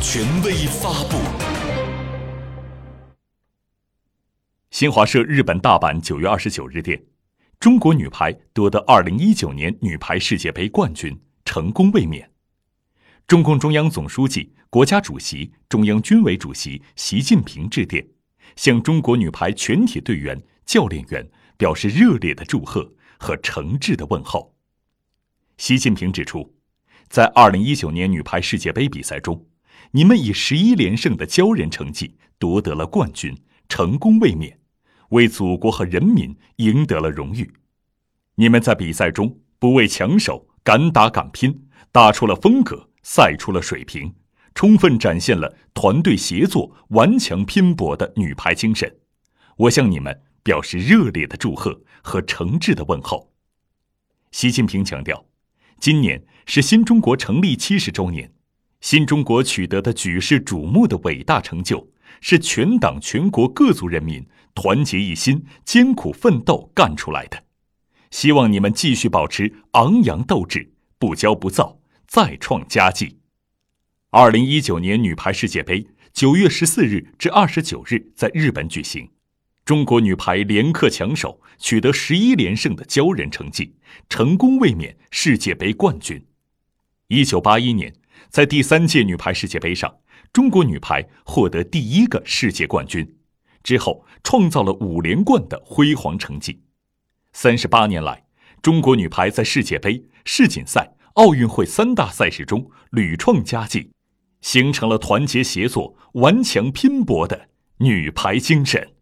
权威发布。新华社日本大阪九月二十九日电，中国女排夺得二零一九年女排世界杯冠军，成功卫冕。中共中央总书记、国家主席、中央军委主席习近平致电，向中国女排全体队员、教练员表示热烈的祝贺和诚挚的问候。习近平指出，在二零一九年女排世界杯比赛中，你们以十一连胜的骄人成绩夺得了冠军，成功卫冕，为祖国和人民赢得了荣誉。你们在比赛中不畏强手，敢打敢拼，打出了风格，赛出了水平，充分展现了团队协作、顽强拼搏的女排精神。我向你们表示热烈的祝贺和诚挚的问候。习近平强调。今年是新中国成立七十周年，新中国取得的举世瞩目的伟大成就，是全党全国各族人民团结一心、艰苦奋斗干出来的。希望你们继续保持昂扬斗志，不骄不躁，再创佳绩。二零一九年女排世界杯九月十四日至二十九日在日本举行。中国女排连克强手，取得十一连胜的骄人成绩，成功卫冕世界杯冠军。一九八一年，在第三届女排世界杯上，中国女排获得第一个世界冠军，之后创造了五连冠的辉煌成绩。三十八年来，中国女排在世界杯、世锦赛、奥运会三大赛事中屡创佳绩，形成了团结协作、顽强拼搏的女排精神。